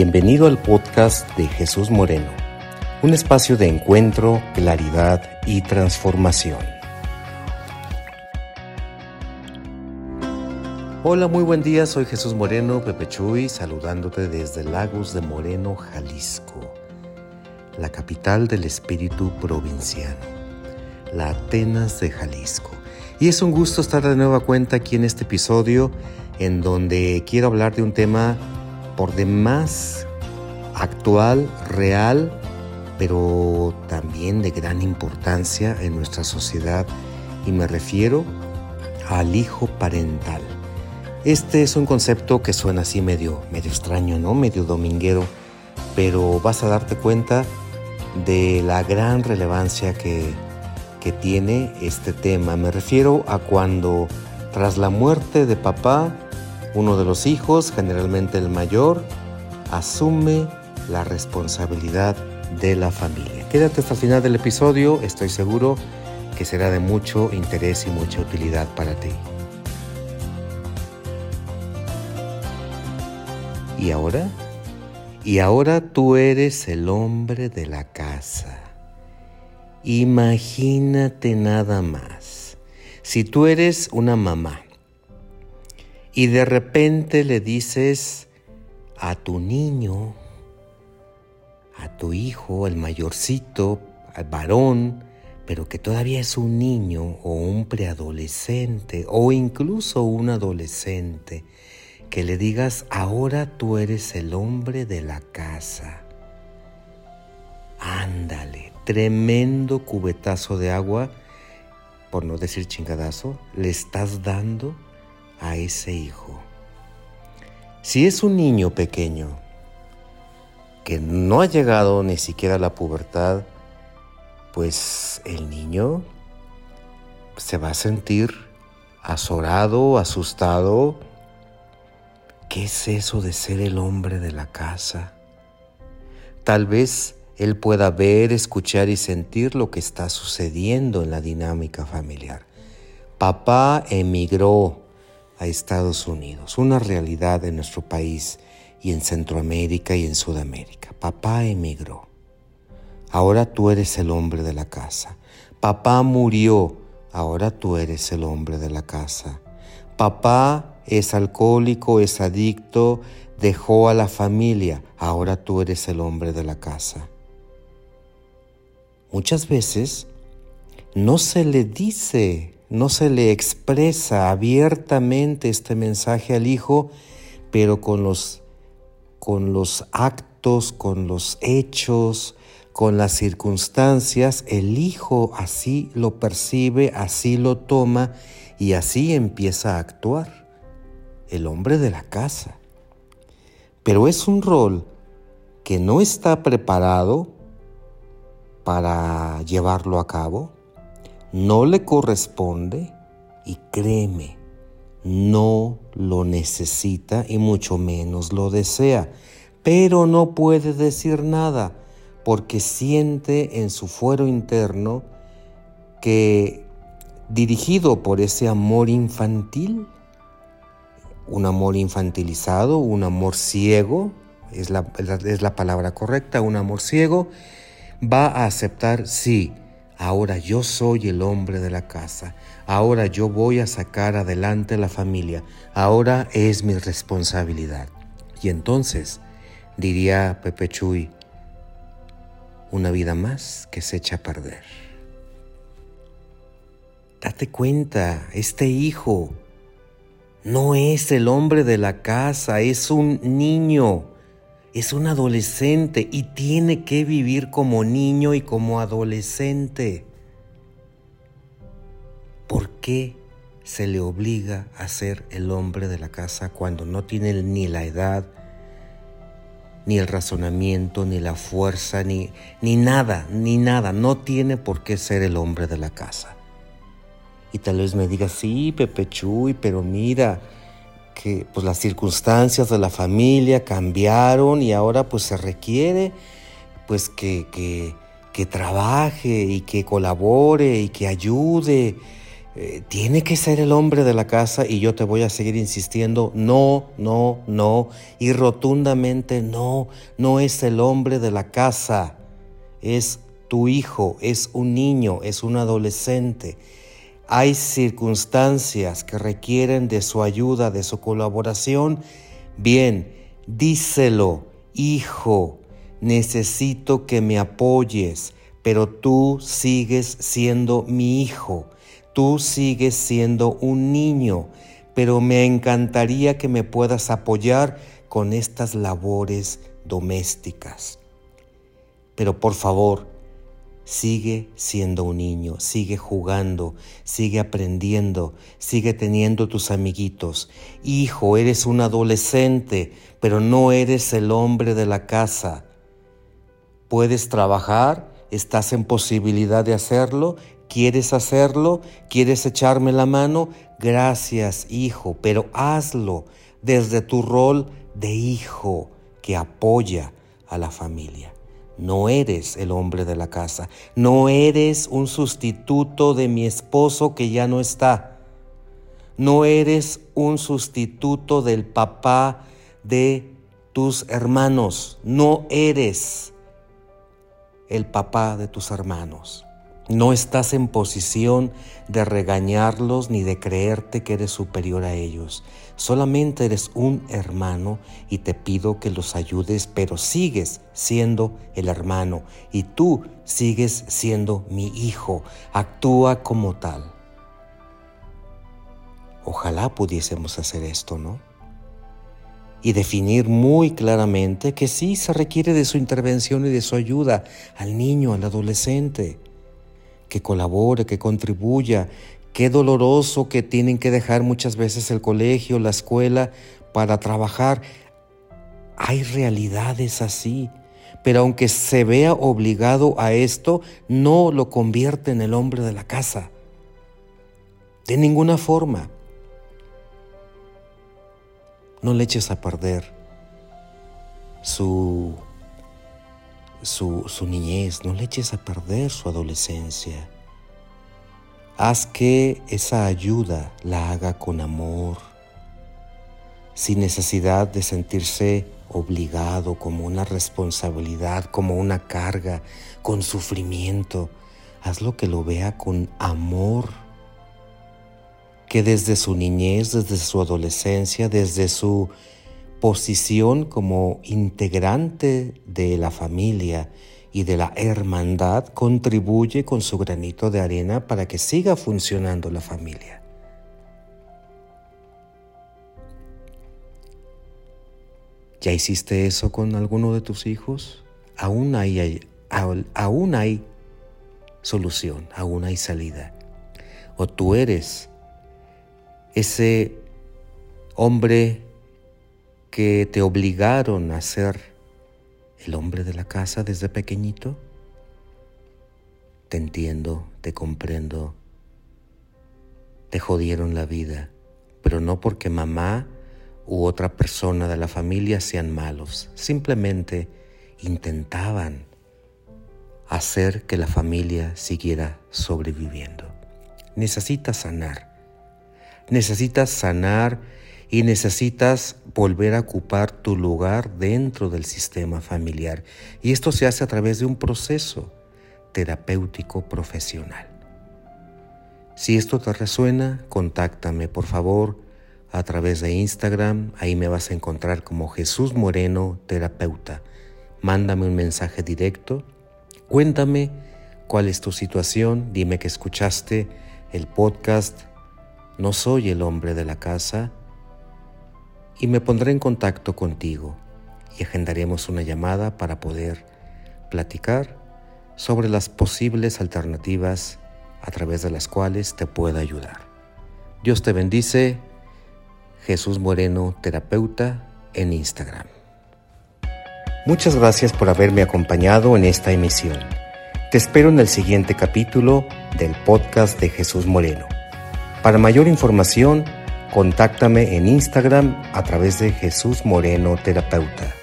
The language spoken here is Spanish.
Bienvenido al podcast de Jesús Moreno, un espacio de encuentro, claridad y transformación. Hola, muy buen día, soy Jesús Moreno, Pepe Chuy, saludándote desde Lagos de Moreno, Jalisco, la capital del espíritu provinciano, la Atenas de Jalisco. Y es un gusto estar de nueva cuenta aquí en este episodio en donde quiero hablar de un tema por demás actual, real, pero también de gran importancia en nuestra sociedad y me refiero al hijo parental. Este es un concepto que suena así medio, medio extraño, ¿no? Medio dominguero, pero vas a darte cuenta de la gran relevancia que, que tiene este tema. Me refiero a cuando tras la muerte de papá, uno de los hijos, generalmente el mayor, asume la responsabilidad de la familia. Quédate hasta el final del episodio, estoy seguro que será de mucho interés y mucha utilidad para ti. ¿Y ahora? Y ahora tú eres el hombre de la casa. Imagínate nada más. Si tú eres una mamá y de repente le dices a tu niño, a tu hijo, el mayorcito, al varón, pero que todavía es un niño o un preadolescente o incluso un adolescente, que le digas, ahora tú eres el hombre de la casa. Ándale, tremendo cubetazo de agua, por no decir chingadazo, le estás dando a ese hijo. Si es un niño pequeño que no ha llegado ni siquiera a la pubertad, pues el niño se va a sentir azorado, asustado. ¿Qué es eso de ser el hombre de la casa? Tal vez él pueda ver, escuchar y sentir lo que está sucediendo en la dinámica familiar. Papá emigró, a Estados Unidos, una realidad en nuestro país y en Centroamérica y en Sudamérica. Papá emigró. Ahora tú eres el hombre de la casa. Papá murió. Ahora tú eres el hombre de la casa. Papá es alcohólico, es adicto, dejó a la familia. Ahora tú eres el hombre de la casa. Muchas veces no se le dice no se le expresa abiertamente este mensaje al Hijo, pero con los, con los actos, con los hechos, con las circunstancias, el Hijo así lo percibe, así lo toma y así empieza a actuar. El hombre de la casa. Pero es un rol que no está preparado para llevarlo a cabo no le corresponde y créeme, no lo necesita y mucho menos lo desea, pero no puede decir nada porque siente en su fuero interno que dirigido por ese amor infantil, un amor infantilizado, un amor ciego, es la, es la palabra correcta, un amor ciego, va a aceptar, sí, ahora yo soy el hombre de la casa, ahora yo voy a sacar adelante la familia, ahora es mi responsabilidad. Y entonces, diría Pepe Chuy, una vida más que se echa a perder. Date cuenta, este hijo no es el hombre de la casa, es un niño es un adolescente y tiene que vivir como niño y como adolescente. ¿Por qué se le obliga a ser el hombre de la casa cuando no tiene ni la edad, ni el razonamiento, ni la fuerza, ni, ni nada, ni nada? No tiene por qué ser el hombre de la casa. Y tal vez me diga, sí, Pepe Chuy, pero mira, que pues, las circunstancias de la familia cambiaron y ahora pues se requiere pues que, que, trabaje y que colabore y que ayude. eh, tiene que ser el hombre de la casa y yo te voy a seguir insistiendo, no, no, no, y rotundamente no, no es el hombre de la casa, es tu hijo, es un niño, es un adolescente. Hay circunstancias que requieren de su ayuda, de su colaboración. Bien, díselo, hijo, necesito que me apoyes, pero tú sigues siendo mi hijo Tú sigues siendo un niño, pero me encantaría que me puedas apoyar con estas labores domésticas. Pero por favor, sigue siendo un niño, sigue jugando, sigue aprendiendo, sigue teniendo tus amiguitos. Hijo, eres un adolescente, pero no eres el hombre de la casa. Puedes trabajar, estás en posibilidad de hacerlo ¿Quieres hacerlo? ¿Quieres echarme la mano? Gracias, hijo, pero hazlo desde tu rol de hijo que apoya a la familia. No eres el hombre de la casa, no eres un sustituto de mi esposo que ya no está. No eres un sustituto del papá de tus hermanos, no eres el papá de tus hermanos. No estás en posición de regañarlos ni de creerte que eres superior a ellos. Solamente eres un hermano y te pido que los ayudes, pero sigues siendo el hermano y tú sigues siendo mi hijo. Actúa como tal. Ojalá pudiésemos hacer esto, ¿no? Y definir muy claramente que sí se requiere de su intervención y de su ayuda al niño, al adolescente que colabore, que contribuya. Qué doloroso que tienen que dejar muchas veces el colegio, la escuela, para trabajar. Hay realidades así, pero aunque se vea obligado a esto, no lo convierte en el hombre de la casa. De ninguna forma. No le eches a perder su su, niñez, no le eches a perder su adolescencia. Haz que esa ayuda la haga con amor, sin necesidad de sentirse obligado como una responsabilidad, como una carga, con sufrimiento. Hazlo que lo vea con amor, que desde su niñez, desde su adolescencia, desde su posición como integrante de la familia y de la hermandad contribuye con su granito de arena para que siga funcionando la familia. ¿Ya hiciste eso con alguno de tus hijos? Aún hay, aún hay solución, aún hay salida. O tú eres ese hombre que te obligaron a ser el hombre de la casa desde pequeñito? Te entiendo, te comprendo. Te jodieron la vida, pero no porque mamá u otra persona de la familia sean malos, simplemente intentaban hacer que la familia siguiera sobreviviendo. Necesitas sanar. Necesitas sanar y necesitas volver a ocupar tu lugar dentro del sistema familiar. Y esto se hace a través de un proceso terapéutico profesional. Si esto te resuena, contáctame por favor a través de Instagram, ahí me vas a encontrar como Jesús Moreno, terapeuta. Mándame un mensaje directo, cuéntame cuál es tu situación, dime que escuchaste el podcast No soy el hombre de la casa, y me pondré en contacto contigo y agendaremos una llamada para poder platicar sobre las posibles alternativas a través de las cuales te pueda ayudar. Dios te bendice, Jesús Moreno, terapeuta, en Instagram. Muchas gracias por haberme acompañado en esta emisión. Te espero en el siguiente capítulo del podcast de Jesús Moreno. Para mayor información, Contáctame en Instagram a través de Jesús Moreno Terapeuta.